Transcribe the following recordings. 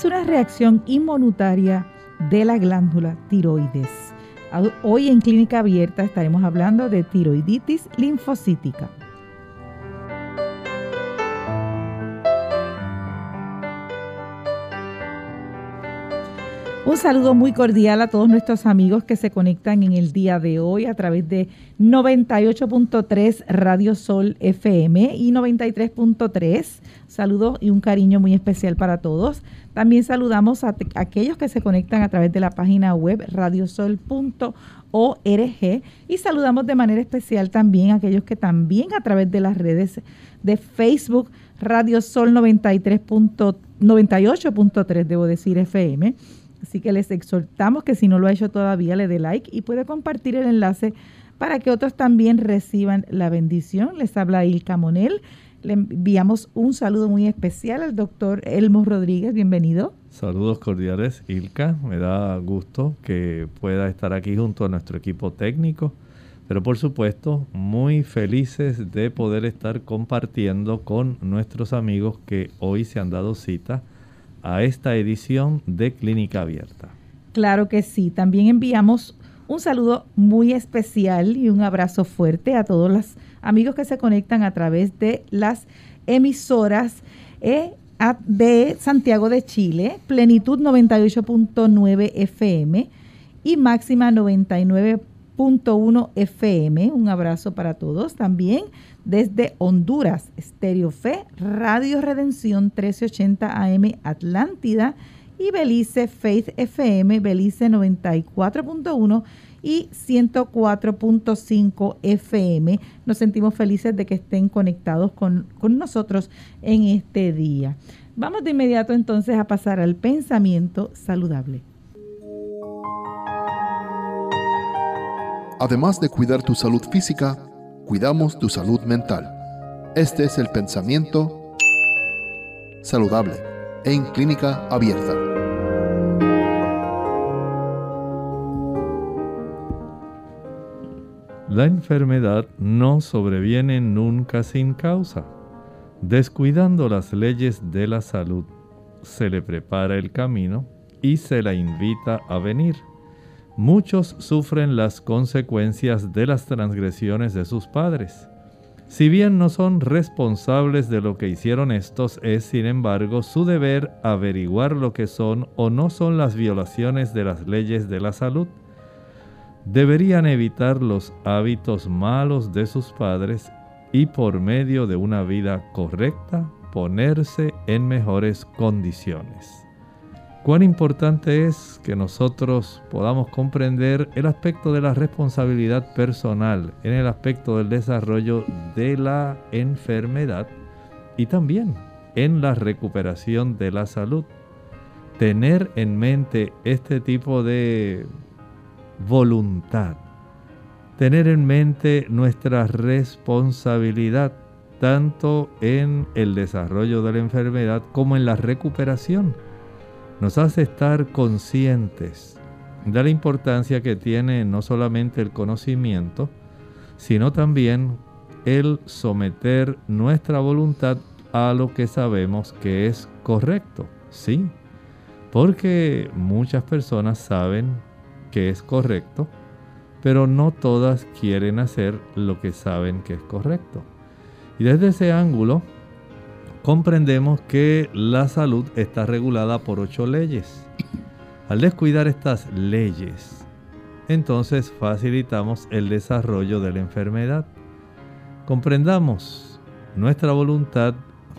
Es una reacción inmunitaria de la glándula tiroides. Hoy en Clínica Abierta estaremos hablando de tiroiditis linfocítica. Un saludo muy cordial a todos nuestros amigos que se conectan en el día de hoy a través de 98.3 Radio Sol FM y 93.3. Saludos y un cariño muy especial para todos. También saludamos a aquellos que se conectan a través de la página web radiosol.org y saludamos de manera especial también a aquellos que también a través de las redes de Facebook Radio Sol 98.3 debo decir FM Así que les exhortamos que si no lo ha hecho todavía le dé like y puede compartir el enlace para que otros también reciban la bendición. Les habla Ilka Monel. Le enviamos un saludo muy especial al doctor Elmo Rodríguez. Bienvenido. Saludos cordiales, Ilka. Me da gusto que pueda estar aquí junto a nuestro equipo técnico. Pero por supuesto, muy felices de poder estar compartiendo con nuestros amigos que hoy se han dado cita a esta edición de Clínica Abierta. Claro que sí, también enviamos un saludo muy especial y un abrazo fuerte a todos los amigos que se conectan a través de las emisoras eh, de Santiago de Chile, Plenitud 98.9 FM y Máxima 99.1 FM. Un abrazo para todos también desde Honduras, Stereo Fe, Radio Redención 1380 AM Atlántida y Belice Faith FM, Belice 94.1 y 104.5 FM. Nos sentimos felices de que estén conectados con, con nosotros en este día. Vamos de inmediato entonces a pasar al pensamiento saludable. Además de cuidar tu salud física, cuidamos tu salud mental. Este es el pensamiento saludable en clínica abierta. La enfermedad no sobreviene nunca sin causa. Descuidando las leyes de la salud, se le prepara el camino y se la invita a venir muchos sufren las consecuencias de las transgresiones de sus padres. Si bien no son responsables de lo que hicieron estos, es sin embargo su deber averiguar lo que son o no son las violaciones de las leyes de la salud. Deberían evitar los hábitos malos de sus padres y por medio de una vida correcta ponerse en mejores condiciones. Cuán importante es que nosotros podamos comprender el aspecto de la responsabilidad personal en el aspecto del desarrollo de la enfermedad y también en la recuperación de la salud. Tener en mente este tipo de voluntad, tener en mente nuestra responsabilidad tanto en el desarrollo de la enfermedad como en la recuperación nos hace estar conscientes de la importancia que tiene no solamente el conocimiento, sino también el someter nuestra voluntad a lo que sabemos que es correcto. Sí, porque muchas personas saben que es correcto, pero no todas quieren hacer lo que saben que es correcto. Y desde ese ángulo, comprendemos que la salud está regulada por ocho leyes. Al descuidar estas leyes, entonces facilitamos el desarrollo de la enfermedad. Comprendamos, nuestra voluntad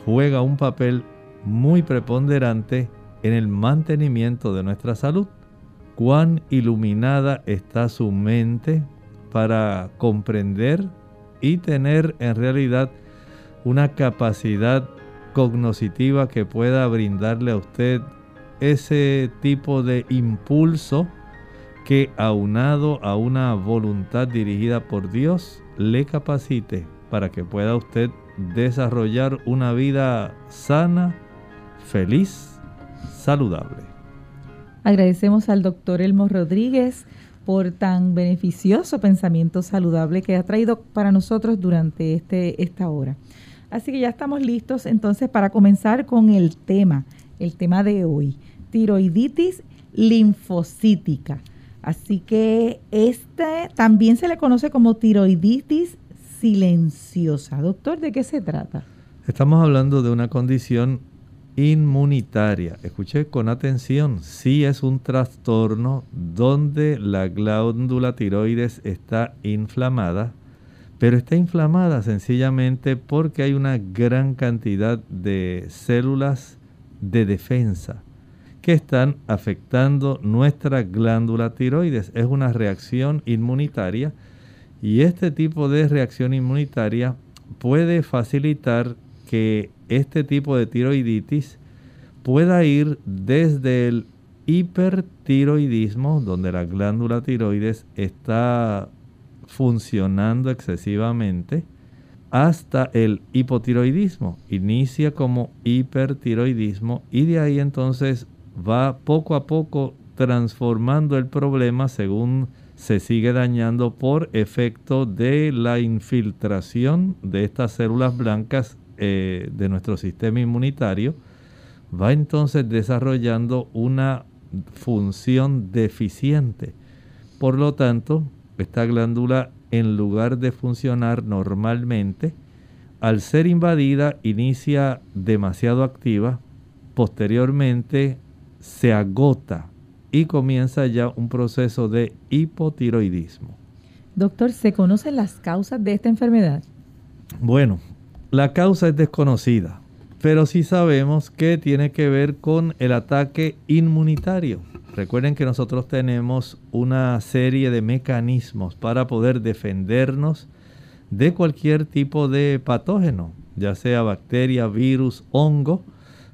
juega un papel muy preponderante en el mantenimiento de nuestra salud. Cuán iluminada está su mente para comprender y tener en realidad una capacidad cognoscitiva que pueda brindarle a usted ese tipo de impulso que aunado a una voluntad dirigida por Dios le capacite para que pueda usted desarrollar una vida sana, feliz, saludable. Agradecemos al doctor Elmo Rodríguez por tan beneficioso pensamiento saludable que ha traído para nosotros durante este, esta hora. Así que ya estamos listos entonces para comenzar con el tema, el tema de hoy, tiroiditis linfocítica. Así que este también se le conoce como tiroiditis silenciosa. Doctor, ¿de qué se trata? Estamos hablando de una condición inmunitaria. Escuche con atención, sí es un trastorno donde la glándula tiroides está inflamada, pero está inflamada sencillamente porque hay una gran cantidad de células de defensa que están afectando nuestra glándula tiroides. Es una reacción inmunitaria y este tipo de reacción inmunitaria puede facilitar que este tipo de tiroiditis pueda ir desde el hipertiroidismo, donde la glándula tiroides está funcionando excesivamente, hasta el hipotiroidismo. Inicia como hipertiroidismo y de ahí entonces va poco a poco transformando el problema según se sigue dañando por efecto de la infiltración de estas células blancas eh, de nuestro sistema inmunitario, va entonces desarrollando una función deficiente. Por lo tanto, esta glándula, en lugar de funcionar normalmente, al ser invadida, inicia demasiado activa, posteriormente se agota y comienza ya un proceso de hipotiroidismo. Doctor, ¿se conocen las causas de esta enfermedad? Bueno, la causa es desconocida, pero sí sabemos que tiene que ver con el ataque inmunitario. Recuerden que nosotros tenemos una serie de mecanismos para poder defendernos de cualquier tipo de patógeno, ya sea bacteria, virus, hongo,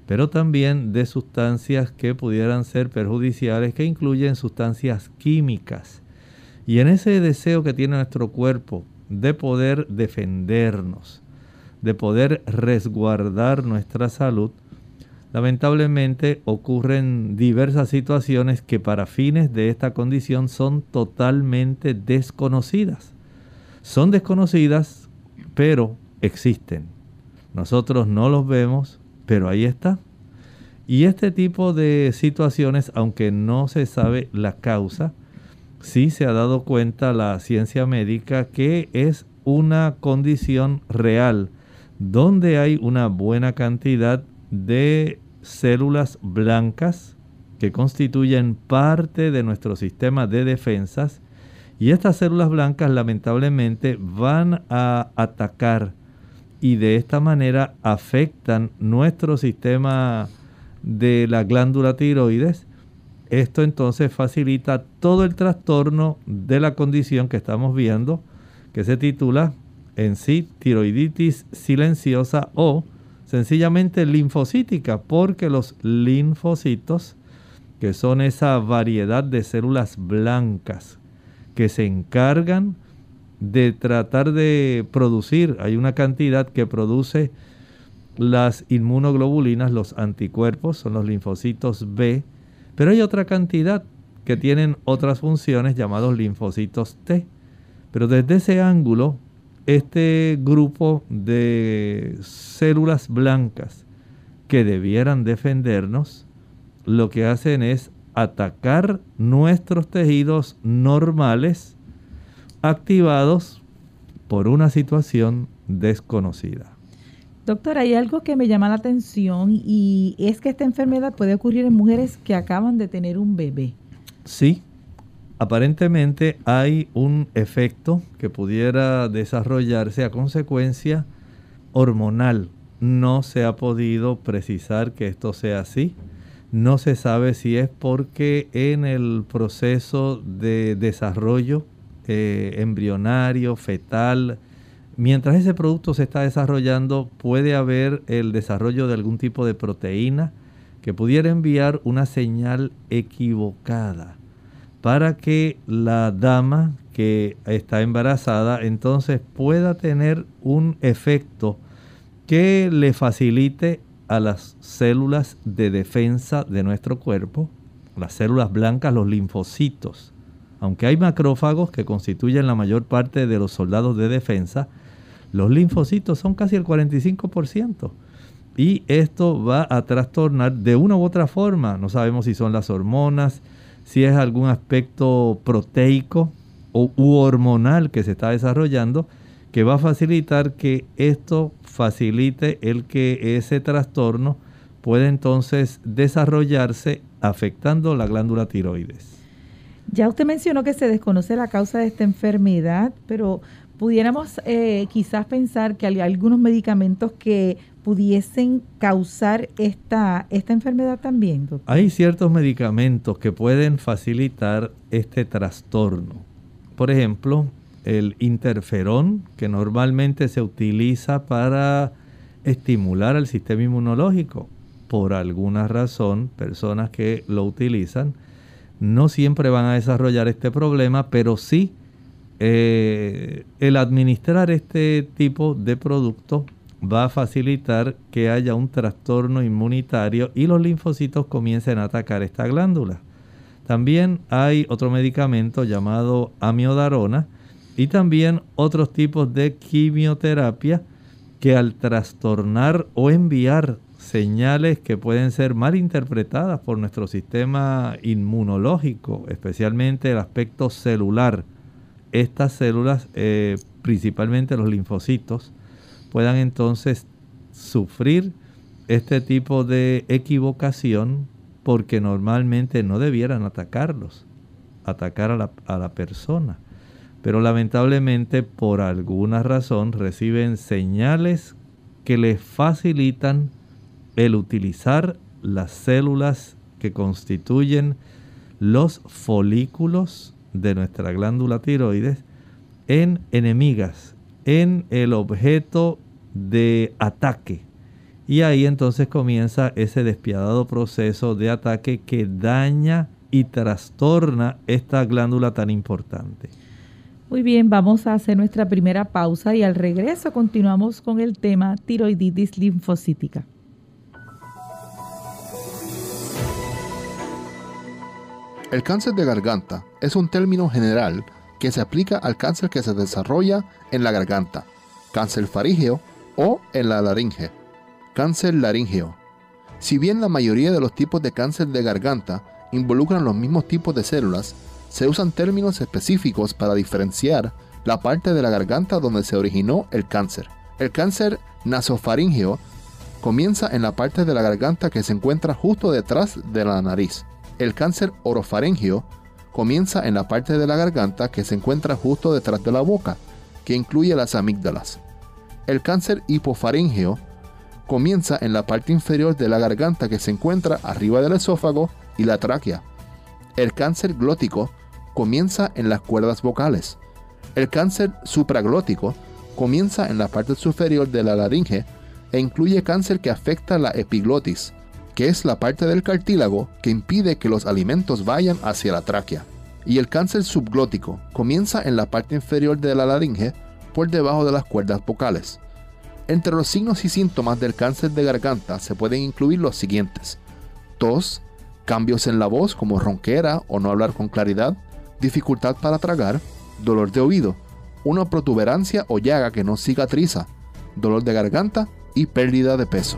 pero también de sustancias que pudieran ser perjudiciales, que incluyen sustancias químicas. Y en ese deseo que tiene nuestro cuerpo de poder defendernos, de poder resguardar nuestra salud, lamentablemente ocurren diversas situaciones que para fines de esta condición son totalmente desconocidas. Son desconocidas, pero existen. Nosotros no los vemos, pero ahí está. Y este tipo de situaciones, aunque no se sabe la causa, sí se ha dado cuenta la ciencia médica que es una condición real donde hay una buena cantidad de células blancas que constituyen parte de nuestro sistema de defensas y estas células blancas lamentablemente van a atacar y de esta manera afectan nuestro sistema de la glándula tiroides. Esto entonces facilita todo el trastorno de la condición que estamos viendo que se titula en sí tiroiditis silenciosa o sencillamente linfocítica, porque los linfocitos, que son esa variedad de células blancas que se encargan de tratar de producir, hay una cantidad que produce las inmunoglobulinas, los anticuerpos, son los linfocitos B, pero hay otra cantidad que tienen otras funciones llamados linfocitos T. Pero desde ese ángulo este grupo de células blancas que debieran defendernos, lo que hacen es atacar nuestros tejidos normales activados por una situación desconocida. Doctor, hay algo que me llama la atención y es que esta enfermedad puede ocurrir en mujeres que acaban de tener un bebé. Sí, aparentemente hay un efecto que pudiera desarrollarse a consecuencia hormonal. No se ha podido precisar que esto sea así. No se sabe si es porque en el proceso de desarrollo eh, embrionario, fetal, mientras ese producto se está desarrollando, puede haber el desarrollo de algún tipo de proteína que pudiera enviar una señal equivocada para que la dama que está embarazada entonces pueda tener un efecto que le facilite a las células de defensa de nuestro cuerpo, las células blancas, los linfocitos. Aunque hay macrófagos que constituyen la mayor parte de los soldados de defensa, los linfocitos son casi el 45%. Y esto va a trastornar de una u otra forma. No sabemos si son las hormonas, si es algún aspecto proteico o u hormonal que se está desarrollando, que va a facilitar que esto facilite el que ese trastorno pueda entonces desarrollarse afectando la glándula tiroides. Ya usted mencionó que se desconoce la causa de esta enfermedad, pero pudiéramos eh, quizás pensar que hay algunos medicamentos que pudiesen causar esta, esta enfermedad también. Hay ciertos medicamentos que pueden facilitar este trastorno. Por ejemplo, el interferón, que normalmente se utiliza para estimular el sistema inmunológico. Por alguna razón, personas que lo utilizan no siempre van a desarrollar este problema, pero sí eh, el administrar este tipo de producto va a facilitar que haya un trastorno inmunitario y los linfocitos comiencen a atacar esta glándula. También hay otro medicamento llamado amiodarona y también otros tipos de quimioterapia que al trastornar o enviar señales que pueden ser mal interpretadas por nuestro sistema inmunológico, especialmente el aspecto celular, estas células, eh, principalmente los linfocitos, puedan entonces sufrir este tipo de equivocación porque normalmente no debieran atacarlos, atacar a la, a la persona. Pero lamentablemente por alguna razón reciben señales que les facilitan el utilizar las células que constituyen los folículos de nuestra glándula tiroides en enemigas, en el objeto de ataque. Y ahí entonces comienza ese despiadado proceso de ataque que daña y trastorna esta glándula tan importante. Muy bien, vamos a hacer nuestra primera pausa y al regreso continuamos con el tema tiroiditis linfocítica. El cáncer de garganta es un término general que se aplica al cáncer que se desarrolla en la garganta, cáncer farígeo o en la laringe, cáncer laríngeo. Si bien la mayoría de los tipos de cáncer de garganta involucran los mismos tipos de células, se usan términos específicos para diferenciar la parte de la garganta donde se originó el cáncer. El cáncer nasofaríngeo comienza en la parte de la garganta que se encuentra justo detrás de la nariz. El cáncer orofaringeo comienza en la parte de la garganta que se encuentra justo detrás de la boca, que incluye las amígdalas. El cáncer hipofaringeo comienza en la parte inferior de la garganta que se encuentra arriba del esófago y la tráquea. El cáncer glótico comienza en las cuerdas vocales. El cáncer supraglótico comienza en la parte superior de la laringe e incluye cáncer que afecta la epiglotis, que es la parte del cartílago que impide que los alimentos vayan hacia la tráquea. Y el cáncer subglótico comienza en la parte inferior de la laringe por debajo de las cuerdas vocales. Entre los signos y síntomas del cáncer de garganta se pueden incluir los siguientes. Tos, cambios en la voz como ronquera o no hablar con claridad, dificultad para tragar, dolor de oído, una protuberancia o llaga que no cicatriza, dolor de garganta y pérdida de peso.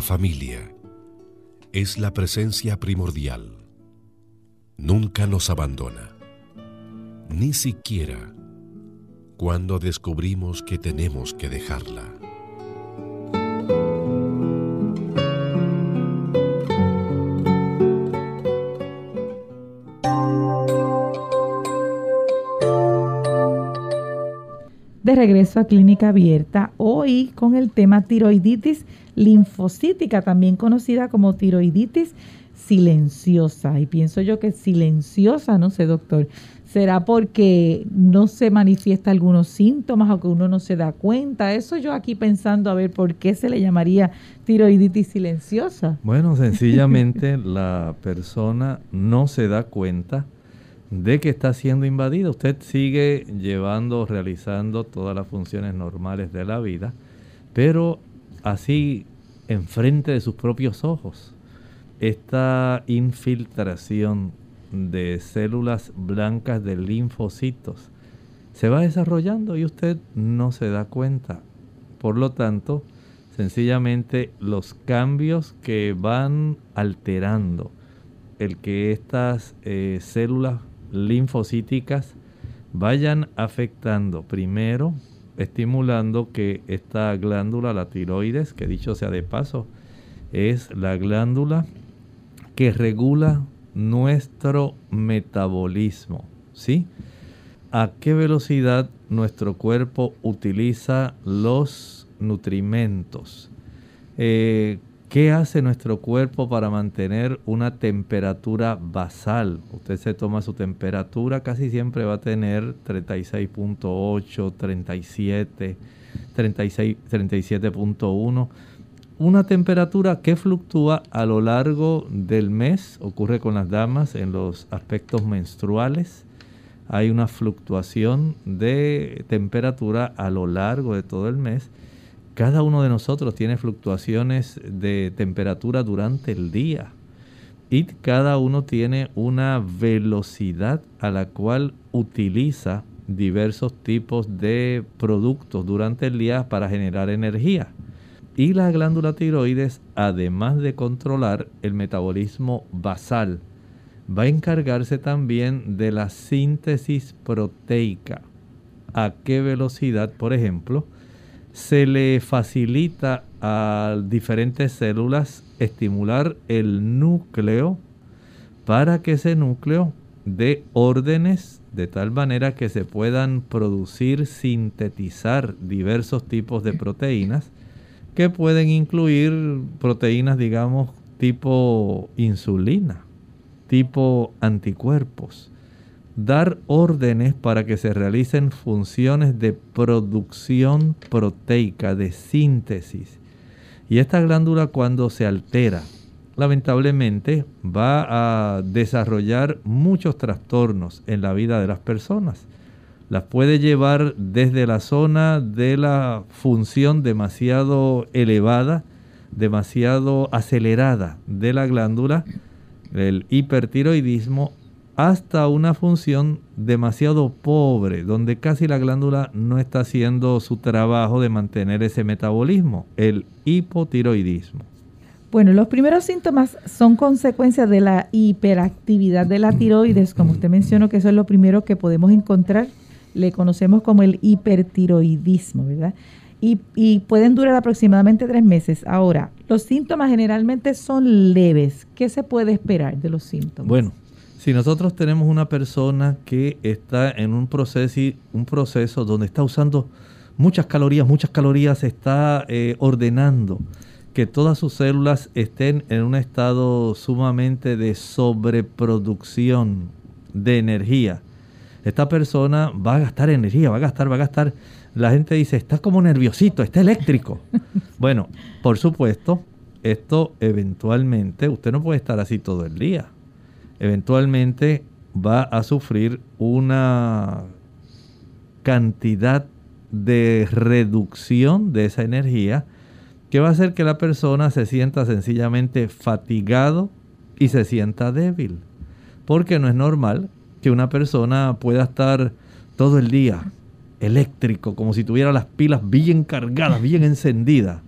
familia es la presencia primordial. nunca nos abandona, ni siquiera cuando descubrimos que tenemos que dejarla. De regreso a Clínica Abierta, hoy con el tema tiroiditis linfocítica, también conocida como tiroiditis silenciosa. Y pienso yo que silenciosa, no sé, doctor, será porque no se manifiesta algunos síntomas o que uno no se da cuenta. Eso yo aquí pensando a ver por qué se le llamaría tiroiditis silenciosa. Bueno, sencillamente la persona no se da cuenta de que está siendo invadida. Usted sigue llevando, realizando todas las funciones normales de la vida, pero así enfrente de sus propios ojos esta infiltración de células blancas de linfocitos se va desarrollando y usted no se da cuenta. Por lo tanto, sencillamente los cambios que van alterando el que estas eh, células linfocíticas vayan afectando primero, estimulando que esta glándula, la tiroides, que dicho sea de paso, es la glándula que regula nuestro metabolismo, ¿sí? ¿A qué velocidad nuestro cuerpo utiliza los nutrimentos? Eh, ¿Qué hace nuestro cuerpo para mantener una temperatura basal? Usted se toma su temperatura, casi siempre va a tener 36.8, 37, 36, 37.1 una temperatura que fluctúa a lo largo del mes, ocurre con las damas en los aspectos menstruales. Hay una fluctuación de temperatura a lo largo de todo el mes. Cada uno de nosotros tiene fluctuaciones de temperatura durante el día y cada uno tiene una velocidad a la cual utiliza diversos tipos de productos durante el día para generar energía. Y la glándula tiroides, además de controlar el metabolismo basal, va a encargarse también de la síntesis proteica. ¿A qué velocidad, por ejemplo, se le facilita a diferentes células estimular el núcleo para que ese núcleo dé órdenes de tal manera que se puedan producir, sintetizar diversos tipos de proteínas que pueden incluir proteínas, digamos, tipo insulina, tipo anticuerpos. Dar órdenes para que se realicen funciones de producción proteica, de síntesis. Y esta glándula cuando se altera, lamentablemente va a desarrollar muchos trastornos en la vida de las personas las puede llevar desde la zona de la función demasiado elevada, demasiado acelerada de la glándula, el hipertiroidismo, hasta una función demasiado pobre, donde casi la glándula no está haciendo su trabajo de mantener ese metabolismo, el hipotiroidismo. Bueno, los primeros síntomas son consecuencia de la hiperactividad de la tiroides, como usted mencionó, que eso es lo primero que podemos encontrar le conocemos como el hipertiroidismo, ¿verdad? Y, pueden durar aproximadamente tres meses. Ahora, los síntomas generalmente son leves. ¿Qué se puede esperar de los síntomas? Bueno, si nosotros tenemos una persona que está en un proceso, un proceso donde está usando muchas calorías, muchas calorías, está eh, ordenando que todas sus células estén en un estado sumamente de sobreproducción de energía esta persona va a gastar energía, va a gastar, va a gastar. La gente dice, está como nerviosito, está eléctrico. bueno, por supuesto, esto eventualmente, usted no puede estar así todo el día. Eventualmente va a sufrir una cantidad de reducción de esa energía que va a hacer que la persona se sienta sencillamente fatigado y se sienta débil. Porque no es normal que una persona pueda estar todo el día eléctrico, como si tuviera las pilas bien cargadas, bien encendidas.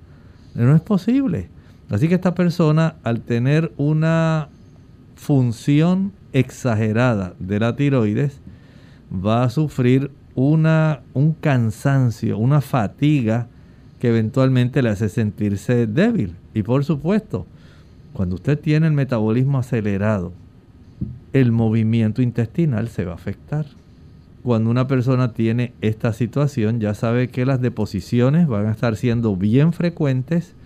No es posible. Así que esta persona, al tener una función exagerada de la tiroides, va a sufrir una, un cansancio, una fatiga que eventualmente le hace sentirse débil. Y por supuesto, cuando usted tiene el metabolismo acelerado, el movimiento intestinal se va a afectar. Cuando una persona tiene esta situación, ya sabe que las deposiciones van a estar siendo bien frecuentes,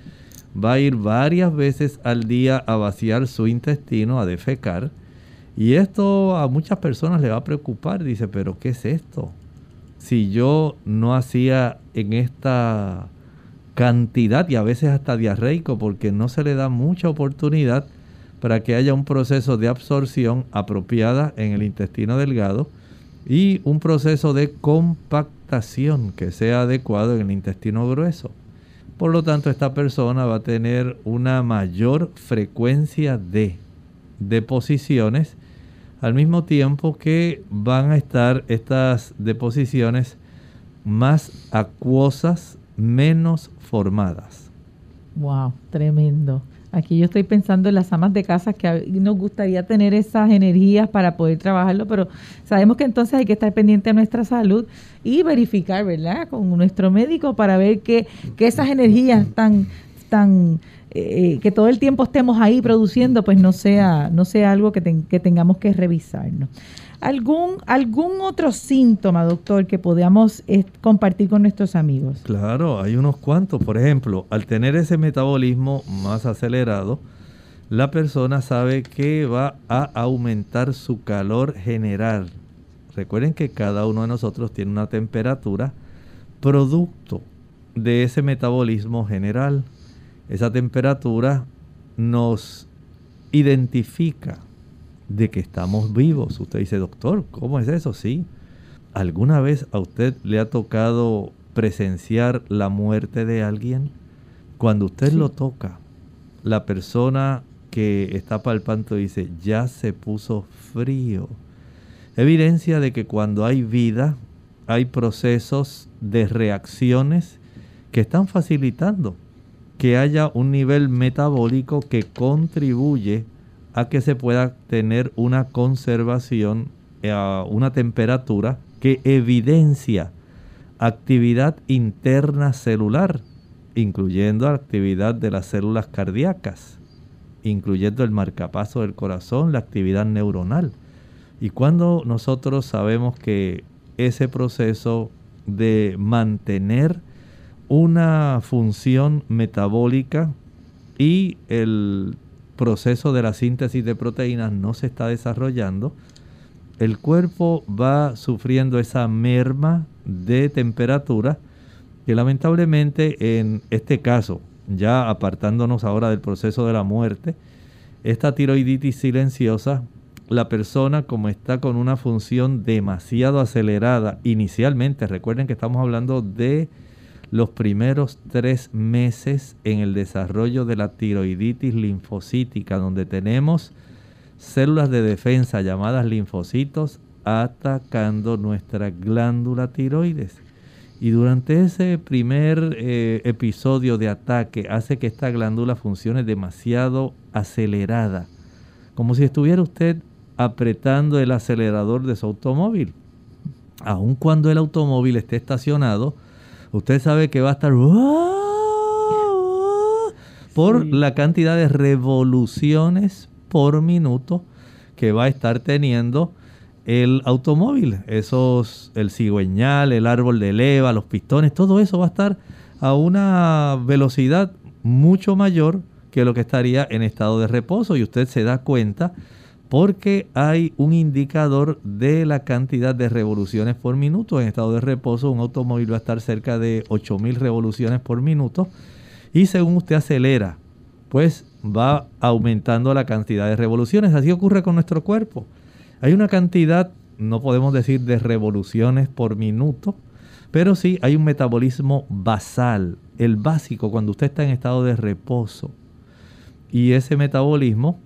va a ir varias veces al día a vaciar su intestino, a defecar, y esto a muchas personas le va a preocupar. Dice, pero ¿qué es esto? Si yo no hacía en esta cantidad y a veces hasta diarreico porque no se le da mucha oportunidad para que haya un proceso de absorción apropiada en el intestino delgado y un proceso de compactación que sea adecuado en el intestino grueso. Por lo tanto, esta persona va a tener una mayor frecuencia de deposiciones al mismo tiempo que van a estar estas deposiciones más acuosas, menos formadas. Wow, tremendo. Aquí yo estoy pensando en las amas de casa que nos gustaría tener esas energías para poder trabajarlo, pero sabemos que entonces hay que estar pendiente de nuestra salud y verificar, ¿verdad? Con nuestro médico para ver que, que esas energías tan, tan, eh, que todo el tiempo estemos ahí produciendo, pues no sea, no sea algo que, que tengamos que revisarnos. ¿Algún, ¿Algún otro síntoma, doctor, que podamos eh, compartir con nuestros amigos? Claro, hay unos cuantos. Por ejemplo, al tener ese metabolismo más acelerado, la persona sabe que va a aumentar su calor general. Recuerden que cada uno de nosotros tiene una temperatura producto de ese metabolismo general. Esa temperatura nos identifica de que estamos vivos. Usted dice, doctor, ¿cómo es eso? Sí. ¿Alguna vez a usted le ha tocado presenciar la muerte de alguien? Cuando usted lo toca, la persona que está palpando dice, ya se puso frío. Evidencia de que cuando hay vida, hay procesos de reacciones que están facilitando que haya un nivel metabólico que contribuye a que se pueda tener una conservación a una temperatura que evidencia actividad interna celular, incluyendo actividad de las células cardíacas, incluyendo el marcapaso del corazón, la actividad neuronal. Y cuando nosotros sabemos que ese proceso de mantener una función metabólica y el proceso de la síntesis de proteínas no se está desarrollando, el cuerpo va sufriendo esa merma de temperatura que lamentablemente en este caso, ya apartándonos ahora del proceso de la muerte, esta tiroiditis silenciosa, la persona como está con una función demasiado acelerada inicialmente, recuerden que estamos hablando de los primeros tres meses en el desarrollo de la tiroiditis linfocítica, donde tenemos células de defensa llamadas linfocitos atacando nuestra glándula tiroides. Y durante ese primer eh, episodio de ataque hace que esta glándula funcione demasiado acelerada, como si estuviera usted apretando el acelerador de su automóvil. Aun cuando el automóvil esté estacionado, usted sabe que va a estar por la cantidad de revoluciones por minuto que va a estar teniendo el automóvil. Esos, el cigüeñal, el árbol de leva, los pistones, todo eso va a estar a una velocidad mucho mayor que lo que estaría en estado de reposo. Y usted se da cuenta porque hay un indicador de la cantidad de revoluciones por minuto. En estado de reposo un automóvil va a estar cerca de 8000 revoluciones por minuto y según usted acelera, pues va aumentando la cantidad de revoluciones. Así ocurre con nuestro cuerpo. Hay una cantidad, no podemos decir de revoluciones por minuto, pero sí hay un metabolismo basal, el básico cuando usted está en estado de reposo. Y ese metabolismo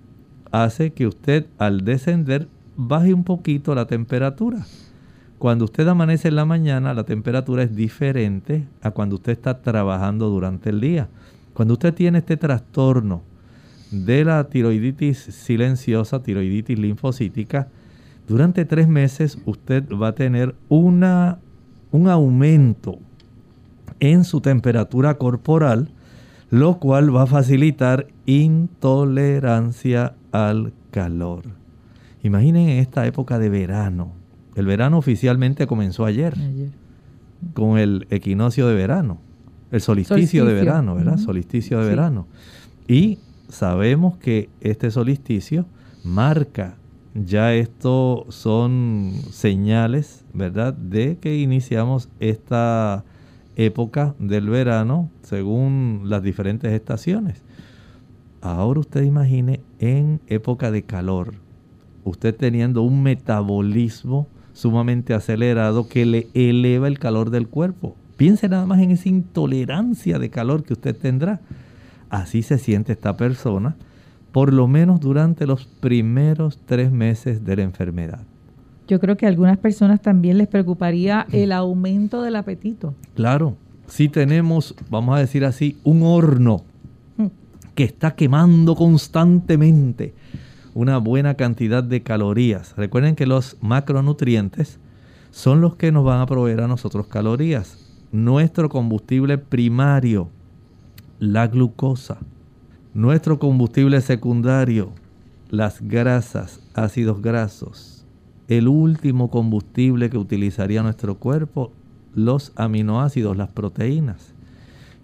hace que usted al descender baje un poquito la temperatura. Cuando usted amanece en la mañana, la temperatura es diferente a cuando usted está trabajando durante el día. Cuando usted tiene este trastorno de la tiroiditis silenciosa, tiroiditis linfocítica, durante tres meses usted va a tener una, un aumento en su temperatura corporal, lo cual va a facilitar intolerancia al calor. Imaginen esta época de verano. El verano oficialmente comenzó ayer, con el equinoccio de verano, el solsticio, de verano, ¿verdad? Solsticio de verano. Y sabemos que este solsticio marca ya esto son señales, ¿verdad?, de que iniciamos esta época del verano según las diferentes estaciones. Ahora usted imagine en época de calor, usted teniendo un metabolismo sumamente acelerado que le eleva el calor del cuerpo. Piense nada más en esa intolerancia de calor que usted tendrá. Así se siente esta persona por lo menos durante los primeros tres meses de la enfermedad. Yo creo que a algunas personas también les preocuparía el aumento del apetito. Claro, si tenemos, vamos a decir así, un horno mm. Está quemando constantemente una buena cantidad de calorías. Recuerden que los macronutrientes son los que nos van a proveer a nosotros calorías. Nuestro combustible primario, la glucosa, nuestro combustible secundario, las grasas, ácidos grasos. El último combustible que utilizaría nuestro cuerpo, los aminoácidos, las proteínas.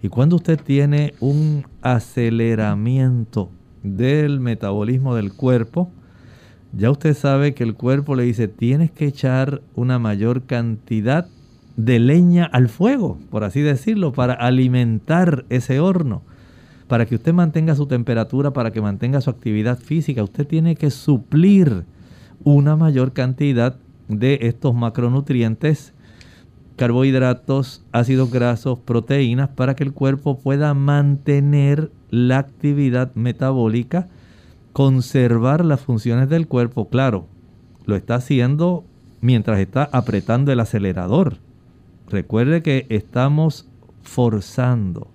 Y cuando usted tiene un aceleramiento del metabolismo del cuerpo, ya usted sabe que el cuerpo le dice, tienes que echar una mayor cantidad de leña al fuego, por así decirlo, para alimentar ese horno. Para que usted mantenga su temperatura, para que mantenga su actividad física, usted tiene que suplir una mayor cantidad de estos macronutrientes, carbohidratos, ácidos grasos, proteínas, para que el cuerpo pueda mantener la actividad metabólica, conservar las funciones del cuerpo. Claro, lo está haciendo mientras está apretando el acelerador. Recuerde que estamos forzando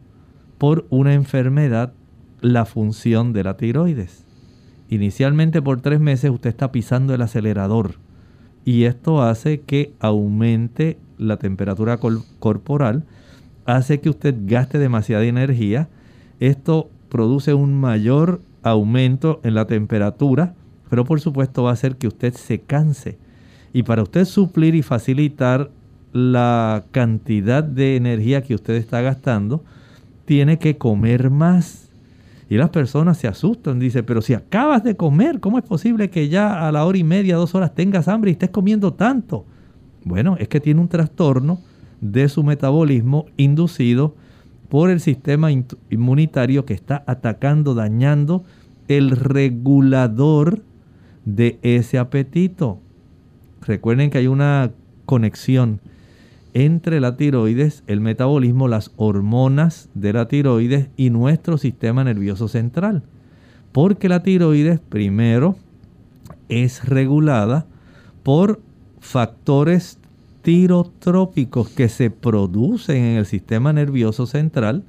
por una enfermedad la función de la tiroides. Inicialmente por tres meses usted está pisando el acelerador y esto hace que aumente la temperatura corporal, hace que usted gaste demasiada energía. Esto produce un mayor aumento en la temperatura, pero por supuesto va a hacer que usted se canse. Y para usted suplir y facilitar la cantidad de energía que usted está gastando, tiene que comer más. Y las personas se asustan, dice, pero si acabas de comer, ¿cómo es posible que ya a la hora y media, dos horas tengas hambre y estés comiendo tanto? Bueno, es que tiene un trastorno de su metabolismo inducido por el sistema inmunitario que está atacando, dañando el regulador de ese apetito. Recuerden que hay una conexión entre la tiroides, el metabolismo, las hormonas de la tiroides y nuestro sistema nervioso central. Porque la tiroides primero es regulada por factores tirotrópicos que se producen en el sistema nervioso central.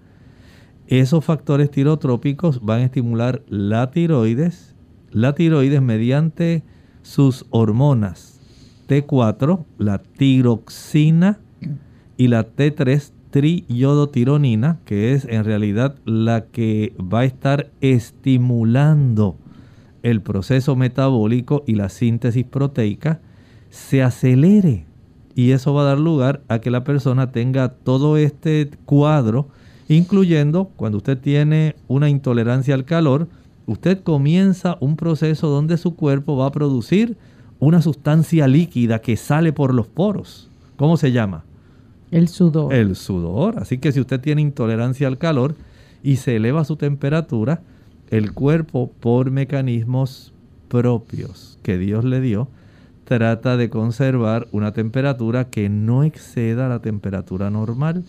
Esos factores tirotrópicos van a estimular la tiroides, la tiroides mediante sus hormonas T4, la tiroxina, y la T3 triiodotironina, que es en realidad la que va a estar estimulando el proceso metabólico y la síntesis proteica, se acelere. Y eso va a dar lugar a que la persona tenga todo este cuadro, incluyendo cuando usted tiene una intolerancia al calor, usted comienza un proceso donde su cuerpo va a producir una sustancia líquida que sale por los poros. ¿Cómo se llama? El sudor. El sudor. Así que si usted tiene intolerancia al calor y se eleva su temperatura, el cuerpo por mecanismos propios que Dios le dio, trata de conservar una temperatura que no exceda la temperatura normal.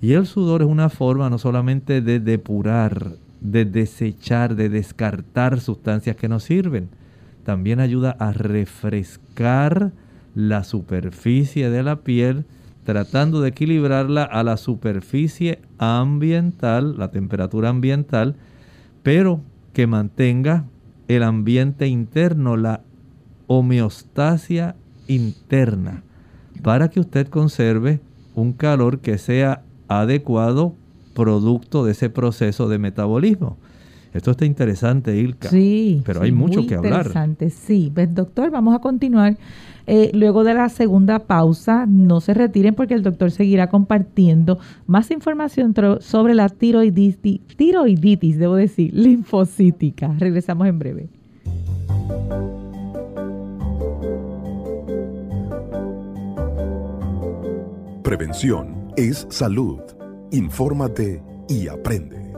Y el sudor es una forma no solamente de depurar, de desechar, de descartar sustancias que no sirven, también ayuda a refrescar la superficie de la piel tratando de equilibrarla a la superficie ambiental, la temperatura ambiental, pero que mantenga el ambiente interno, la homeostasia interna, para que usted conserve un calor que sea adecuado producto de ese proceso de metabolismo. Esto está interesante, Ilka. Sí. Pero hay mucho que hablar. Interesante, sí. ¿Ves, doctor? Vamos a continuar. Eh, luego de la segunda pausa, no se retiren porque el doctor seguirá compartiendo más información sobre la tiroiditis, tiroiditis, debo decir, linfocítica. Regresamos en breve. Prevención es salud. Infórmate y aprende.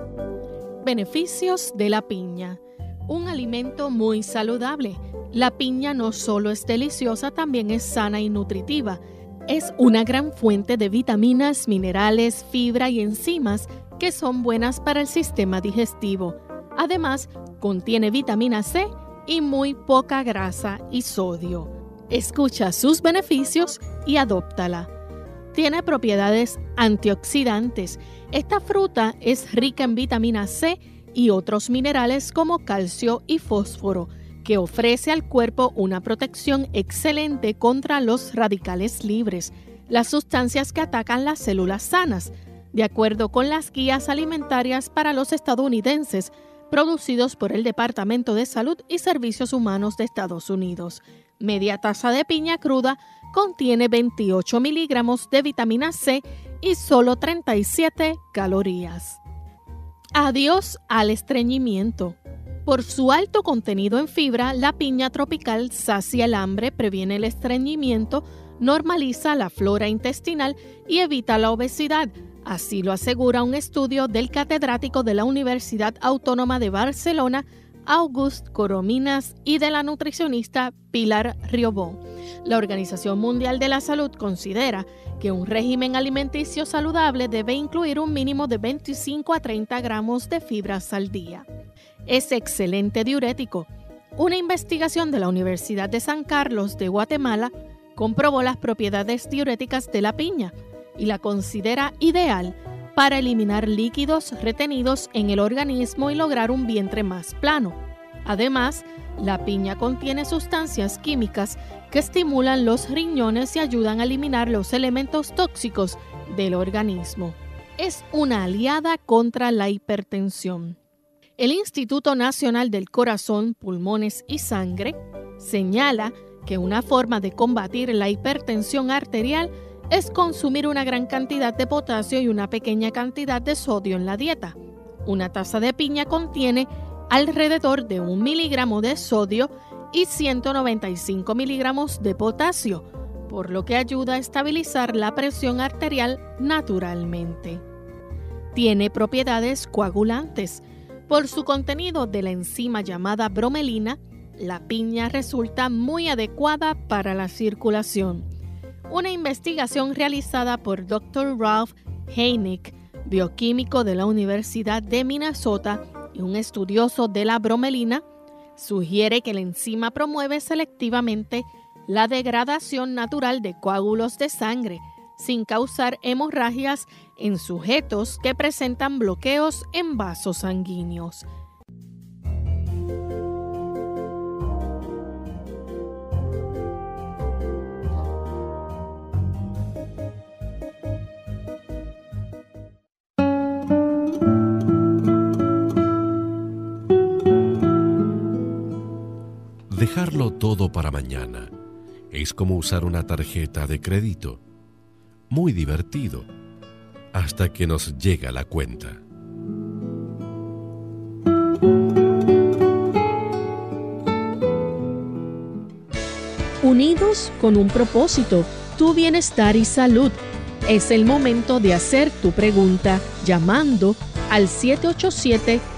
Beneficios de la piña. Un alimento muy saludable. La piña no solo es deliciosa, también es sana y nutritiva. Es una gran fuente de vitaminas, minerales, fibra y enzimas que son buenas para el sistema digestivo. Además, contiene vitamina C y muy poca grasa y sodio. Escucha sus beneficios y adóptala. Tiene propiedades antioxidantes. Esta fruta es rica en vitamina C y otros minerales como calcio y fósforo, que ofrece al cuerpo una protección excelente contra los radicales libres, las sustancias que atacan las células sanas, de acuerdo con las guías alimentarias para los estadounidenses producidos por el Departamento de Salud y Servicios Humanos de Estados Unidos. Media taza de piña cruda contiene 28 miligramos de vitamina C y solo 37 calorías. Adiós al estreñimiento. Por su alto contenido en fibra, la piña tropical sacia el hambre, previene el estreñimiento, normaliza la flora intestinal y evita la obesidad. Así lo asegura un estudio del catedrático de la Universidad Autónoma de Barcelona, August Corominas, y de la nutricionista Pilar Riobó. La Organización Mundial de la Salud considera que un régimen alimenticio saludable debe incluir un mínimo de 25 a 30 gramos de fibras al día. Es excelente diurético. Una investigación de la Universidad de San Carlos de Guatemala comprobó las propiedades diuréticas de la piña y la considera ideal para eliminar líquidos retenidos en el organismo y lograr un vientre más plano. Además, la piña contiene sustancias químicas que estimulan los riñones y ayudan a eliminar los elementos tóxicos del organismo. Es una aliada contra la hipertensión. El Instituto Nacional del Corazón, Pulmones y Sangre señala que una forma de combatir la hipertensión arterial es consumir una gran cantidad de potasio y una pequeña cantidad de sodio en la dieta. Una taza de piña contiene alrededor de un miligramo de sodio y 195 miligramos de potasio, por lo que ayuda a estabilizar la presión arterial naturalmente. Tiene propiedades coagulantes. Por su contenido de la enzima llamada bromelina, la piña resulta muy adecuada para la circulación. Una investigación realizada por Dr. Ralph Heineck, bioquímico de la Universidad de Minnesota y un estudioso de la bromelina, sugiere que la enzima promueve selectivamente la degradación natural de coágulos de sangre sin causar hemorragias en sujetos que presentan bloqueos en vasos sanguíneos. Dejarlo todo para mañana es como usar una tarjeta de crédito. Muy divertido, hasta que nos llega la cuenta. Unidos con un propósito, tu bienestar y salud. Es el momento de hacer tu pregunta llamando al 787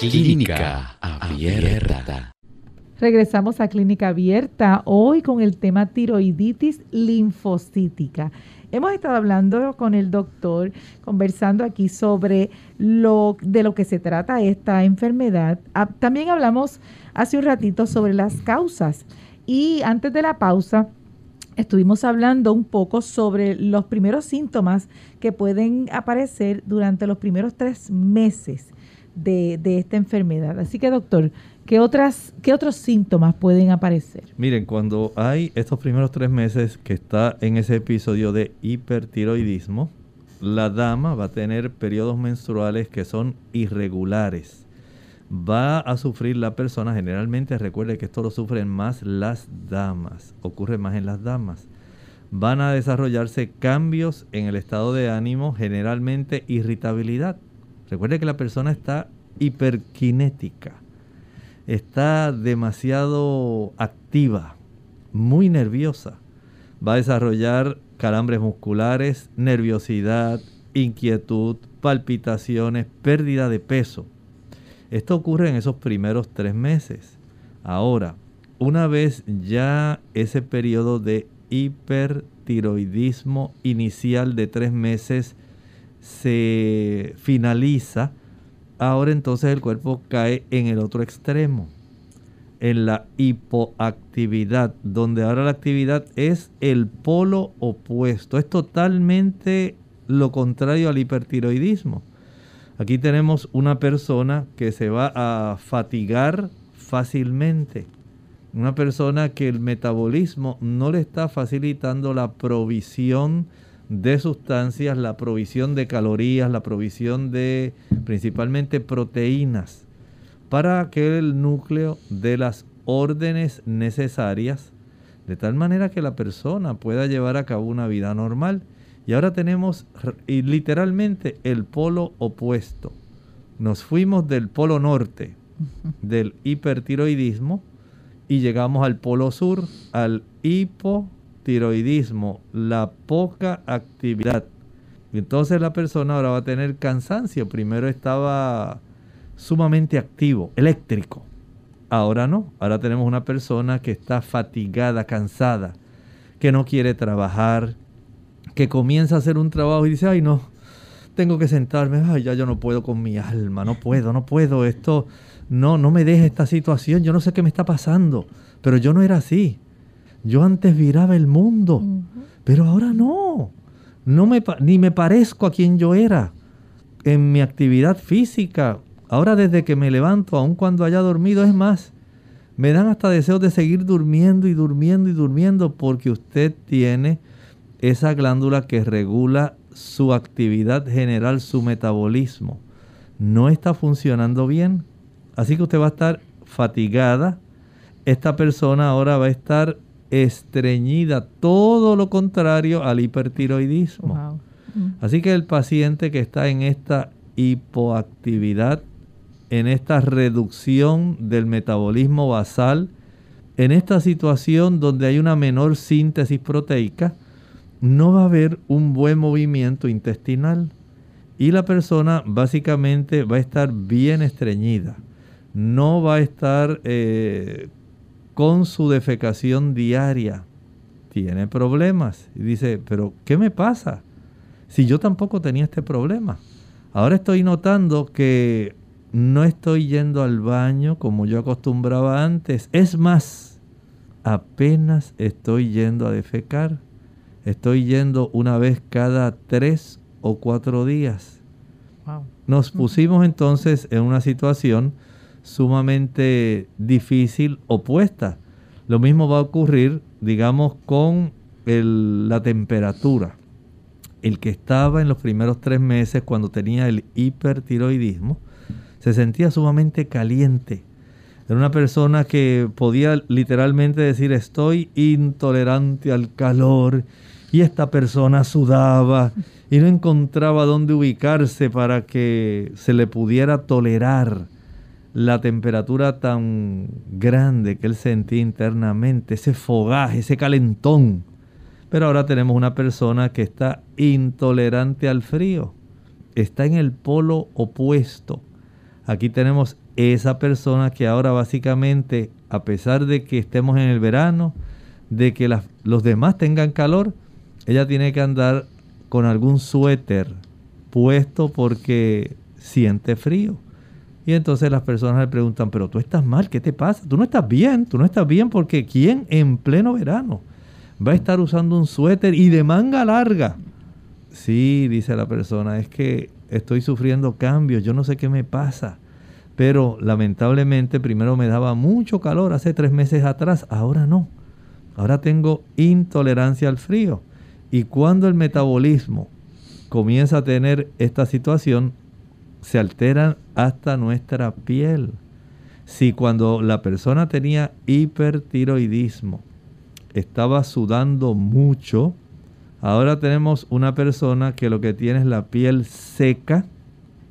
Clínica Abierta. Regresamos a Clínica Abierta hoy con el tema tiroiditis linfocítica. Hemos estado hablando con el doctor, conversando aquí sobre lo de lo que se trata esta enfermedad. Ah, también hablamos hace un ratito sobre las causas y antes de la pausa estuvimos hablando un poco sobre los primeros síntomas que pueden aparecer durante los primeros tres meses de, esta enfermedad. Así que doctor, ¿Qué, otras, ¿Qué otros síntomas pueden aparecer? Miren, cuando hay estos primeros tres meses que está en ese episodio de hipertiroidismo, la dama va a tener periodos menstruales que son irregulares. Va a sufrir la persona, generalmente recuerde que esto lo sufren más las damas, ocurre más en las damas. Van a desarrollarse cambios en el estado de ánimo, generalmente irritabilidad. Recuerde que la persona está hiperkinética está demasiado activa, muy nerviosa. Va a desarrollar calambres musculares, nerviosidad, inquietud, palpitaciones, pérdida de peso. Esto ocurre en esos primeros tres meses. Ahora, una vez ya ese periodo de hipertiroidismo inicial de tres meses se finaliza, ahora entonces el cuerpo cae en el otro extremo, en la hipoactividad, donde ahora la actividad es el polo opuesto, es totalmente lo contrario al hipertiroidismo. Aquí tenemos una persona que se va a fatigar fácilmente, una persona que el metabolismo no le está facilitando la provisión de sustancias, la provisión de calorías, la provisión de principalmente proteínas, para que el núcleo de las órdenes necesarias, de tal manera que la persona pueda llevar a cabo una vida normal. Y ahora tenemos literalmente el polo opuesto. Nos fuimos del polo norte, del hipertiroidismo, y llegamos al polo sur, al hipo la poca actividad. entonces la persona ahora va a tener cansancio. Primero estaba sumamente activo, eléctrico. Ahora no. Ahora tenemos una persona que está fatigada, cansada, que no quiere trabajar, que comienza a hacer un trabajo y dice, ay no, tengo que sentarme, ay ya yo no puedo con mi alma, no puedo, no puedo, esto, no, no me deje esta situación, yo no sé qué me está pasando, pero yo no era así. Yo antes viraba el mundo, pero ahora no. no me, ni me parezco a quien yo era en mi actividad física. Ahora desde que me levanto, aun cuando haya dormido, es más, me dan hasta deseos de seguir durmiendo y durmiendo y durmiendo porque usted tiene esa glándula que regula su actividad general, su metabolismo. No está funcionando bien. Así que usted va a estar fatigada. Esta persona ahora va a estar estreñida, todo lo contrario al hipertiroidismo. Así que el paciente que está en esta hipoactividad, en esta reducción del metabolismo basal, en esta situación donde hay una menor síntesis proteica, no va a haber un buen movimiento intestinal y la persona básicamente va a estar bien estreñida. No va a estar eh, con su defecación diaria tiene problemas. Y dice, pero ¿qué me pasa? Si yo tampoco tenía este problema. Ahora estoy notando que no estoy yendo al baño como yo acostumbraba antes. Es más, apenas estoy yendo a defecar. Estoy yendo una vez cada tres o cuatro días. Nos pusimos entonces en una situación sumamente difícil opuesta. Lo mismo va a ocurrir, digamos, con la temperatura. El que estaba en los primeros tres meses cuando tenía el hipertiroidismo, se sentía sumamente caliente. Era una persona que podía literalmente decir estoy intolerante al calor y esta persona sudaba y no encontraba dónde ubicarse para que se le pudiera tolerar la temperatura tan grande que él sentía internamente, ese fogaje, ese calentón. Pero ahora tenemos una persona que está intolerante al frío, está en el polo opuesto. Aquí tenemos esa persona que ahora básicamente, a pesar de que estemos en el verano, de que los demás tengan calor, ella tiene que andar con algún suéter puesto porque siente frío. Y entonces las personas le preguntan, pero tú estás mal, ¿qué te pasa? Tú no estás bien, tú no estás bien porque ¿quién en pleno verano va a estar usando un suéter y de manga larga? Sí, dice la persona, es que estoy sufriendo cambios, yo no sé qué me pasa. Pero lamentablemente primero me daba mucho calor hace tres meses atrás, ahora no. Ahora tengo intolerancia al frío. Y cuando el metabolismo comienza a tener esta situación, se alteran hasta nuestra piel. Si cuando la persona tenía hipertiroidismo, estaba sudando mucho, ahora tenemos una persona que lo que tiene es la piel seca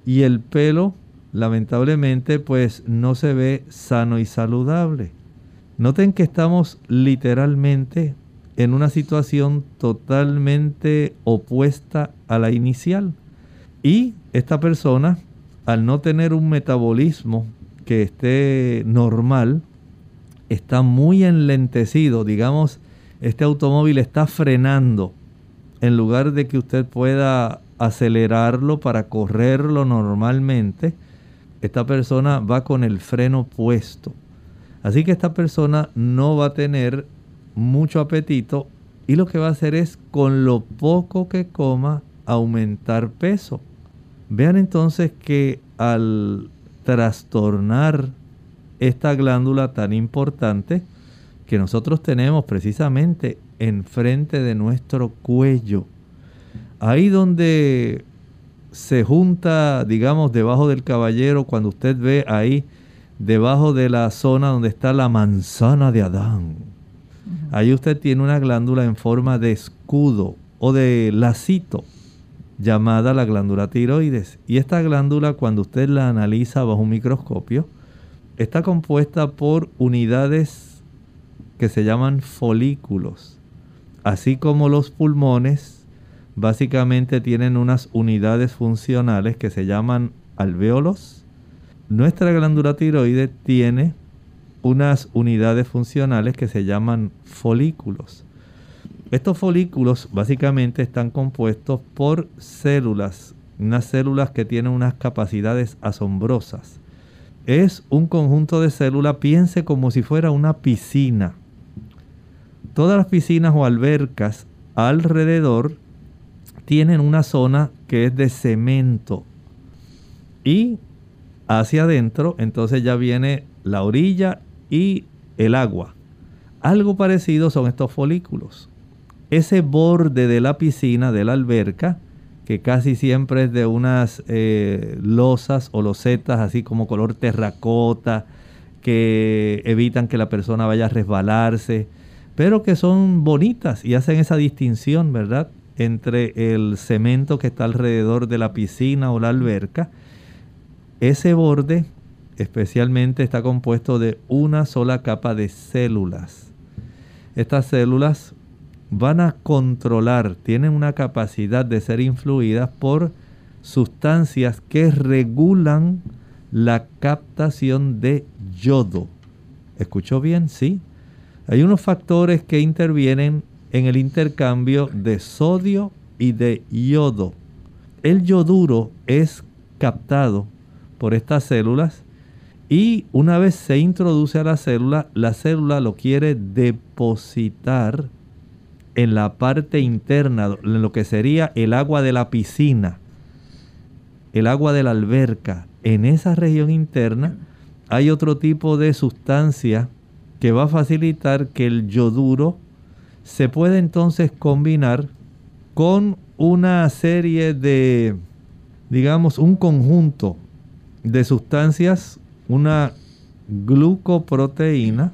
y el pelo lamentablemente pues no se ve sano y saludable. Noten que estamos literalmente en una situación totalmente opuesta a la inicial. Y esta persona, al no tener un metabolismo que esté normal, está muy enlentecido, digamos, este automóvil está frenando en lugar de que usted pueda acelerarlo para correrlo normalmente, esta persona va con el freno puesto. Así que esta persona no va a tener mucho apetito y lo que va a hacer es con lo poco que coma aumentar peso. Vean entonces que al trastornar esta glándula tan importante que nosotros tenemos precisamente enfrente de nuestro cuello, ahí donde se junta, digamos, debajo del caballero, cuando usted ve ahí, debajo de la zona donde está la manzana de Adán, ahí usted tiene una glándula en forma de escudo o de lacito llamada la glándula tiroides. Y esta glándula, cuando usted la analiza bajo un microscopio, está compuesta por unidades que se llaman folículos. Así como los pulmones, básicamente tienen unas unidades funcionales que se llaman alvéolos. Nuestra glándula tiroides tiene unas unidades funcionales que se llaman folículos. Estos folículos básicamente están compuestos por células, unas células que tienen unas capacidades asombrosas. Es un conjunto de células, piense como si fuera una piscina. Todas las piscinas o albercas alrededor tienen una zona que es de cemento. Y hacia adentro entonces ya viene la orilla y el agua. Algo parecido son estos folículos ese borde de la piscina, de la alberca, que casi siempre es de unas eh, losas o losetas así como color terracota, que evitan que la persona vaya a resbalarse, pero que son bonitas y hacen esa distinción, ¿verdad? Entre el cemento que está alrededor de la piscina o la alberca. Ese borde especialmente está compuesto de una sola capa de células. Estas células van a controlar, tienen una capacidad de ser influidas por sustancias que regulan la captación de yodo. ¿Escuchó bien? Sí. Hay unos factores que intervienen en el intercambio de sodio y de yodo. El yoduro es captado por estas células y una vez se introduce a la célula, la célula lo quiere depositar en la parte interna, en lo que sería el agua de la piscina, el agua de la alberca, en esa región interna hay otro tipo de sustancia que va a facilitar que el yoduro se pueda entonces combinar con una serie de, digamos, un conjunto de sustancias, una glucoproteína,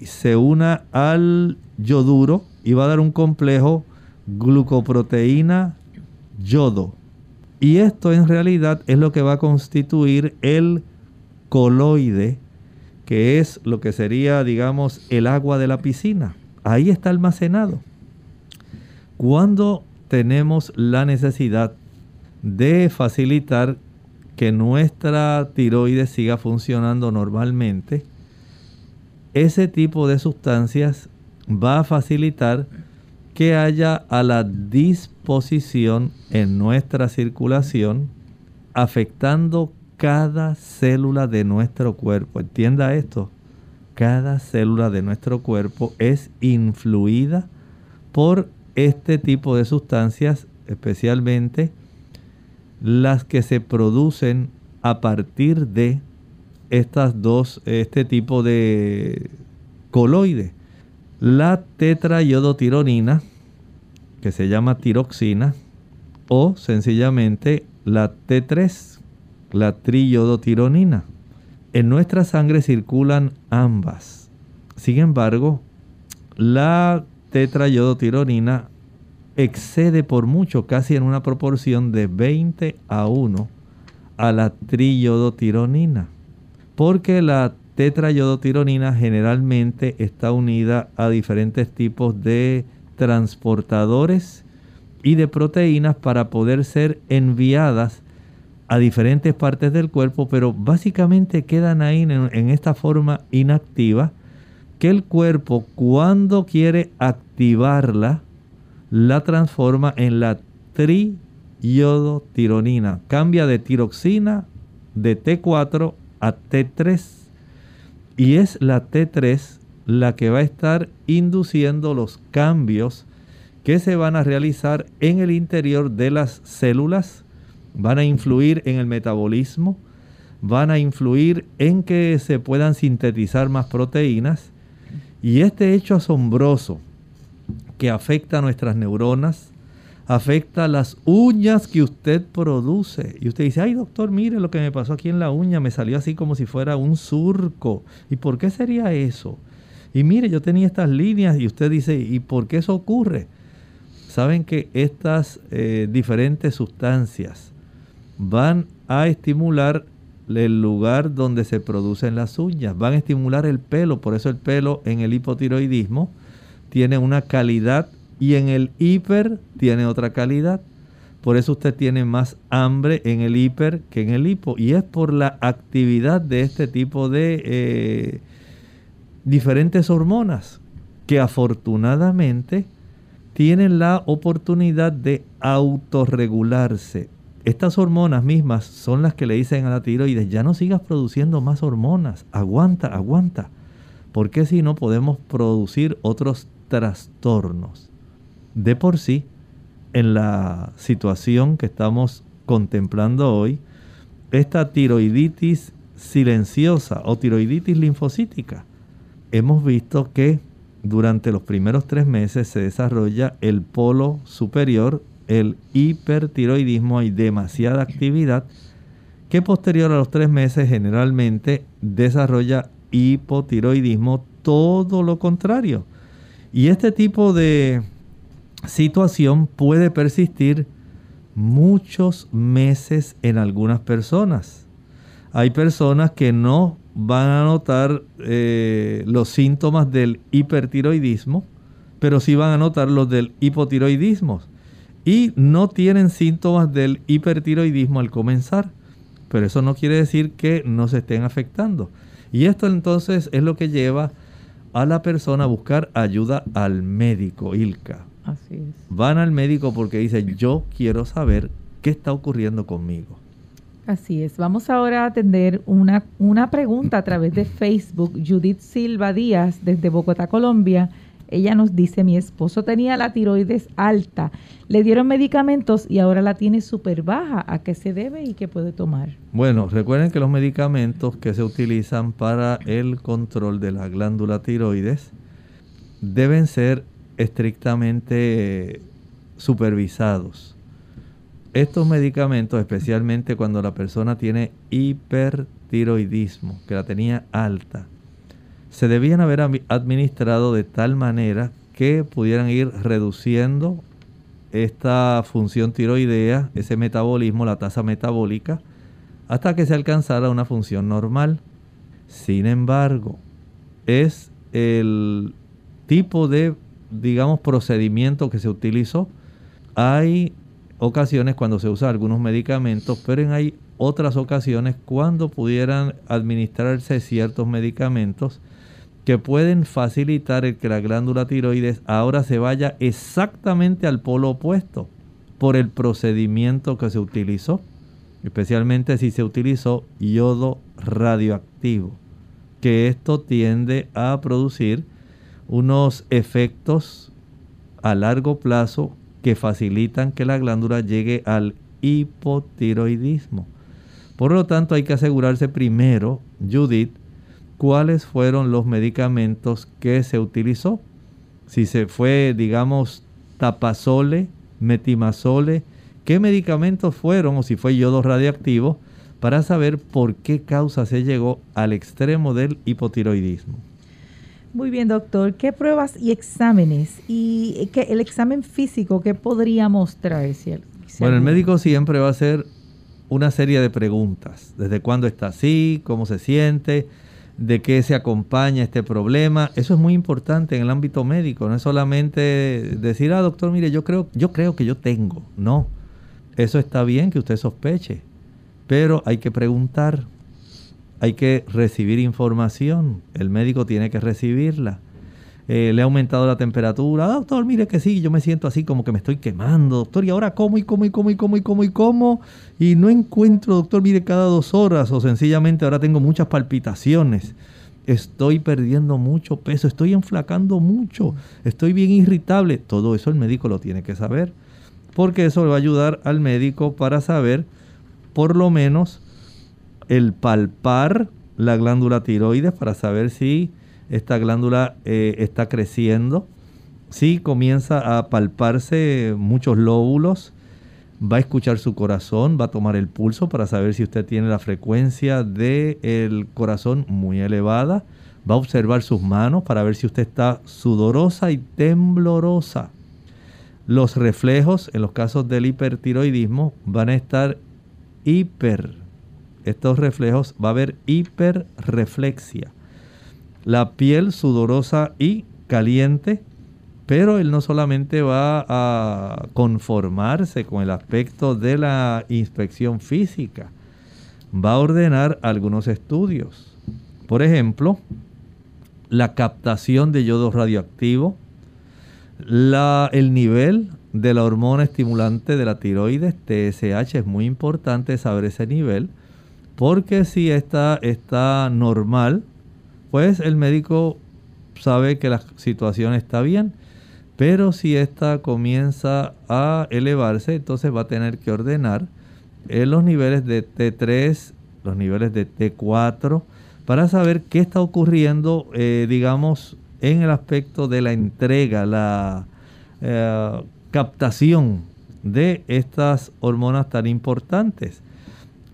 se una al yoduro y va a dar un complejo glucoproteína yodo. Y esto en realidad es lo que va a constituir el coloide, que es lo que sería, digamos, el agua de la piscina. Ahí está almacenado. Cuando tenemos la necesidad de facilitar que nuestra tiroides siga funcionando normalmente, ese tipo de sustancias va a facilitar que haya a la disposición en nuestra circulación, afectando cada célula de nuestro cuerpo. Entienda esto, cada célula de nuestro cuerpo es influida por este tipo de sustancias, especialmente las que se producen a partir de estas dos, este tipo de coloides. La tetrayodotironina, que se llama tiroxina, o sencillamente la T3, la triyodotironina. En nuestra sangre circulan ambas. Sin embargo, la tetrayodotironina excede por mucho, casi en una proporción de 20 a 1, a la triyodotironina. Porque la tetrayodotironina generalmente está unida a diferentes tipos de transportadores y de proteínas para poder ser enviadas a diferentes partes del cuerpo, pero básicamente quedan ahí en, esta forma inactiva que el cuerpo cuando quiere activarla, la transforma en la triyodotironina. Cambia de tiroxina de T4 a T3. Y es la T3 la que va a estar induciendo los cambios que se van a realizar en el interior de las células, van a influir en el metabolismo, van a influir en que se puedan sintetizar más proteínas. Y este hecho asombroso que afecta a nuestras neuronas, afecta las uñas que usted produce. Y usted dice, ay doctor, mire lo que me pasó aquí en la uña, me salió así como si fuera un surco. ¿Y por qué sería eso? Y mire, yo tenía estas líneas y usted dice, ¿y por qué eso ocurre? Saben que estas eh, diferentes sustancias van a estimular el lugar donde se producen las uñas, van a estimular el pelo, por eso el pelo en el hipotiroidismo tiene una calidad y en el hiper tiene otra calidad. Por eso usted tiene más hambre en el hiper que en el hipo. Y es por la actividad de este tipo de eh, diferentes hormonas que afortunadamente tienen la oportunidad de autorregularse. Estas hormonas mismas son las que le dicen a la tiroides, ya no sigas produciendo más hormonas, aguanta, aguanta, porque si no podemos producir otros trastornos. De por sí, en la situación que estamos contemplando hoy, esta tiroiditis silenciosa o tiroiditis linfocítica, hemos visto que durante los primeros tres meses se desarrolla el polo superior, el hipertiroidismo, hay demasiada actividad, que posterior a los tres meses generalmente desarrolla hipotiroidismo, todo lo contrario. Y este tipo de situación puede persistir muchos meses en algunas personas. Hay personas que no van a notar eh, los síntomas del hipertiroidismo, pero sí van a notar los del hipotiroidismo. Y no tienen síntomas del hipertiroidismo al comenzar, pero eso no quiere decir que no se estén afectando. Y esto entonces es lo que lleva a la persona a buscar ayuda al médico, Ilka. Así es. Van al médico porque dicen, yo quiero saber qué está ocurriendo conmigo. Así es. Vamos ahora a atender una, una pregunta a través de Facebook. Judith Silva Díaz, desde Bogotá, Colombia. Ella nos dice, mi esposo tenía la tiroides alta, le dieron medicamentos y ahora la tiene súper baja. ¿A qué se debe y qué puede tomar? Bueno, recuerden que los medicamentos que se utilizan para el control de la glándula tiroides deben ser estrictamente supervisados. Estos medicamentos, especialmente cuando la persona tiene hipertiroidismo, que la tenía alta, se debían haber administrado de tal manera que pudieran ir reduciendo esta función tiroidea, ese metabolismo, la tasa metabólica, hasta que se alcanzara una función normal. Sin embargo, es el tipo de, digamos, procedimiento que se utilizó. Hay ocasiones cuando se usan algunos medicamentos, pero hay otras ocasiones cuando pudieran administrarse ciertos medicamentos que pueden facilitar el que la glándula tiroides ahora se vaya exactamente al polo opuesto por el procedimiento que se utilizó, especialmente si se utilizó yodo radioactivo, que esto tiende a producir unos efectos a largo plazo que facilitan que la glándula llegue al hipotiroidismo. Por lo tanto, hay que asegurarse primero, Judith, cuáles fueron los medicamentos que se utilizó. Si se fue, digamos, tapazole, metimazole, qué medicamentos fueron o si fue yodo radioactivo para saber por qué causa se llegó al extremo del hipotiroidismo. Muy bien, doctor. ¿Qué pruebas y exámenes y qué, el examen físico que podría mostrar? bueno, el médico siempre va a hacer una serie de preguntas. ¿Desde cuándo está así? ¿Cómo se siente? ¿De qué se acompaña este problema? Eso es muy importante en el ámbito médico. No es solamente decir, ah, doctor, mire, yo creo, yo creo que yo tengo. No. Eso está bien que usted sospeche. Pero hay que preguntar hay que recibir información, el médico tiene que recibirla. Eh, le ha aumentado la temperatura, ah, doctor, mire que sí, yo me siento así como que me estoy quemando, doctor, y ahora como y como y como y como y como y como, y no encuentro, doctor, mire cada dos horas, o sencillamente ahora tengo muchas palpitaciones, estoy perdiendo mucho peso, estoy enflacando mucho, estoy bien irritable, todo eso el médico lo tiene que saber, porque eso le va a ayudar al médico para saber, por lo menos, el palpar la glándula tiroides para saber si esta glándula eh, está creciendo. Si comienza a palparse muchos lóbulos, va a escuchar su corazón, va a tomar el pulso para saber si usted tiene la frecuencia del corazón muy elevada. Va a observar sus manos para ver si usted está sudorosa y temblorosa. Los reflejos en los casos del hipertiroidismo van a estar hiper estos reflejos va a haber hiperreflexia. La piel sudorosa y caliente, pero él no solamente va a conformarse con el aspecto de la inspección física, va a ordenar algunos estudios. Por ejemplo, la captación de yodo radioactivo, el nivel de la hormona estimulante de la tiroides, TSH, es muy importante saber ese nivel porque si esta está normal, pues el médico sabe que la situación está bien. Pero si esta comienza a elevarse, entonces va a tener que ordenar en los niveles de T3, los niveles de T4, para saber qué está ocurriendo, eh, digamos, en el aspecto de la entrega, la eh, captación de estas hormonas tan importantes.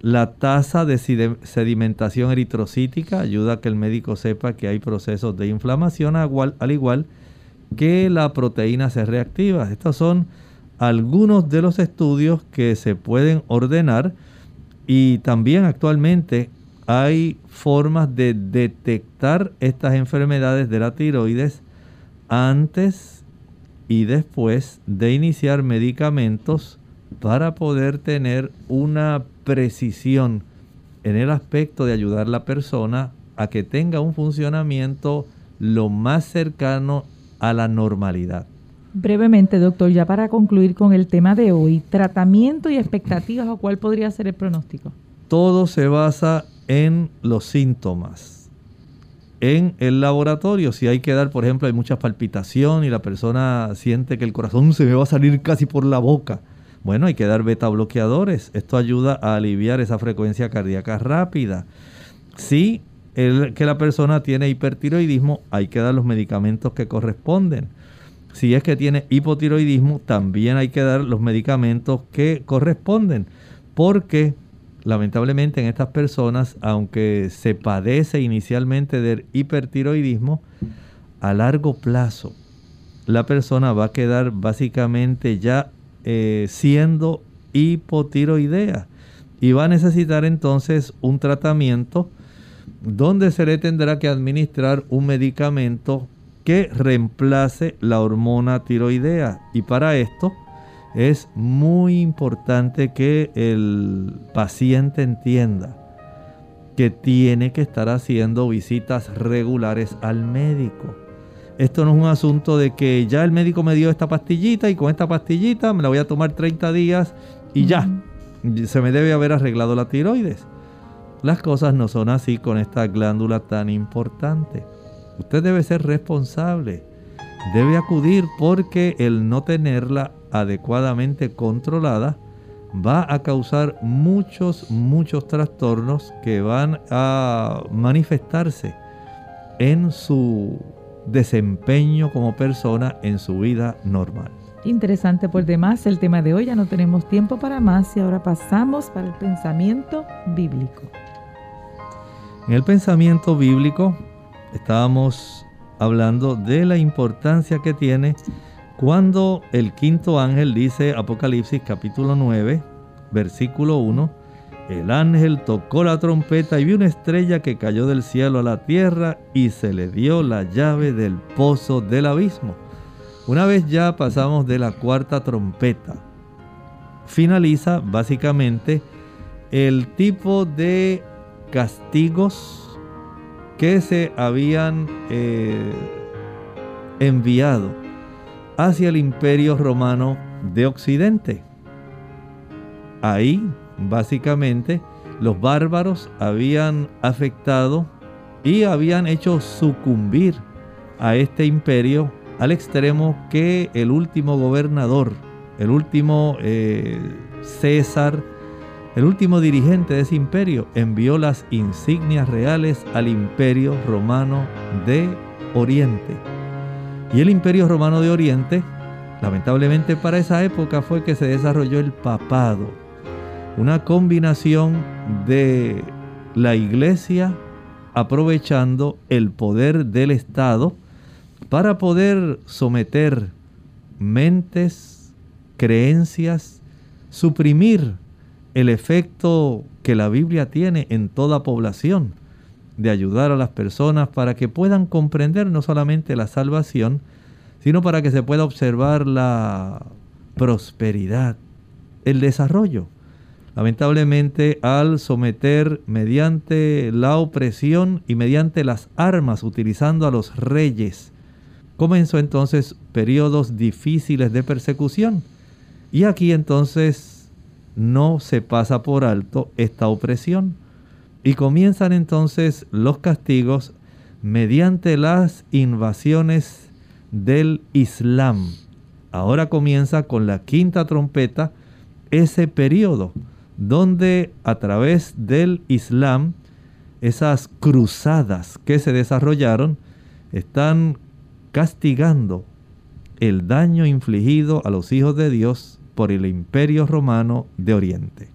La tasa de sedimentación eritrocítica ayuda a que el médico sepa que hay procesos de inflamación al igual que la proteína C reactiva. Estos son algunos de los estudios que se pueden ordenar y también actualmente hay formas de detectar estas enfermedades de la tiroides antes y después de iniciar medicamentos para poder tener una precisión en el aspecto de ayudar a la persona a que tenga un funcionamiento lo más cercano a la normalidad. Brevemente, doctor, ya para concluir con el tema de hoy, tratamiento y expectativas o cuál podría ser el pronóstico. Todo se basa en los síntomas. En el laboratorio, si hay que dar, por ejemplo, hay mucha palpitación y la persona siente que el corazón se me va a salir casi por la boca bueno, hay que dar beta bloqueadores. Esto ayuda a aliviar esa frecuencia cardíaca rápida. Si que la persona tiene hipertiroidismo, hay que dar los medicamentos que corresponden. Si es que tiene hipotiroidismo, también hay que dar los medicamentos que corresponden. Porque lamentablemente en estas personas, aunque se padece inicialmente del hipertiroidismo, a largo plazo la persona va a quedar básicamente ya eh, siendo hipotiroidea y va a necesitar entonces un tratamiento donde se le tendrá que administrar un medicamento que reemplace la hormona tiroidea y para esto es muy importante que el paciente entienda que tiene que estar haciendo visitas regulares al médico. Esto no es un asunto de que ya el médico me dio esta pastillita y con esta pastillita me la voy a tomar 30 días y ya, se me debe haber arreglado la tiroides. Las cosas no son así con esta glándula tan importante. Usted debe ser responsable, debe acudir porque el no tenerla adecuadamente controlada va a causar muchos, muchos trastornos que van a manifestarse en su desempeño como persona en su vida normal. Interesante por demás el tema de hoy, ya no tenemos tiempo para más y ahora pasamos para el pensamiento bíblico. En el pensamiento bíblico estábamos hablando de la importancia que tiene cuando el quinto ángel dice Apocalipsis capítulo 9, versículo 1, el ángel tocó la trompeta y vio una estrella que cayó del cielo a la tierra y se le dio la llave del pozo del abismo. Una vez ya pasamos de la cuarta trompeta, finaliza básicamente el tipo de castigos que se habían eh, enviado hacia el imperio romano de Occidente. Ahí, básicamente, los bárbaros habían afectado y habían hecho sucumbir a este imperio al extremo que el último gobernador, el último eh, César, el último dirigente de ese imperio, envió las insignias reales al imperio romano de Oriente. Y el Imperio Romano de Oriente, lamentablemente para esa época fue que se desarrolló el papado, una combinación de la iglesia aprovechando el poder del Estado para poder someter mentes, creencias, suprimir el efecto que la Biblia tiene en toda población de ayudar a las personas para que puedan comprender no solamente la salvación, sino para que se pueda observar la prosperidad, el desarrollo. Lamentablemente, al someter mediante la opresión y mediante las armas, utilizando a los reyes, comenzó entonces periodos difíciles de persecución. Y aquí entonces no se pasa por alto esta opresión y comienzan entonces los castigos mediante las invasiones del Islam. Ahora comienza con la quinta trompeta ese periodo donde a través del Islam esas cruzadas que se desarrollaron están castigando el daño infligido a los hijos de Dios por el imperio romano de Oriente.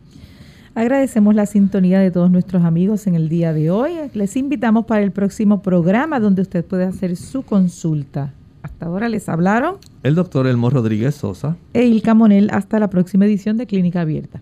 Agradecemos la sintonía de todos nuestros amigos en el día de hoy. Les invitamos para el próximo programa donde usted puede hacer su consulta. Hasta ahora les hablaron el doctor Elmo Rodríguez Sosa e Ilka Monel. Hasta la próxima edición de Clínica Abierta.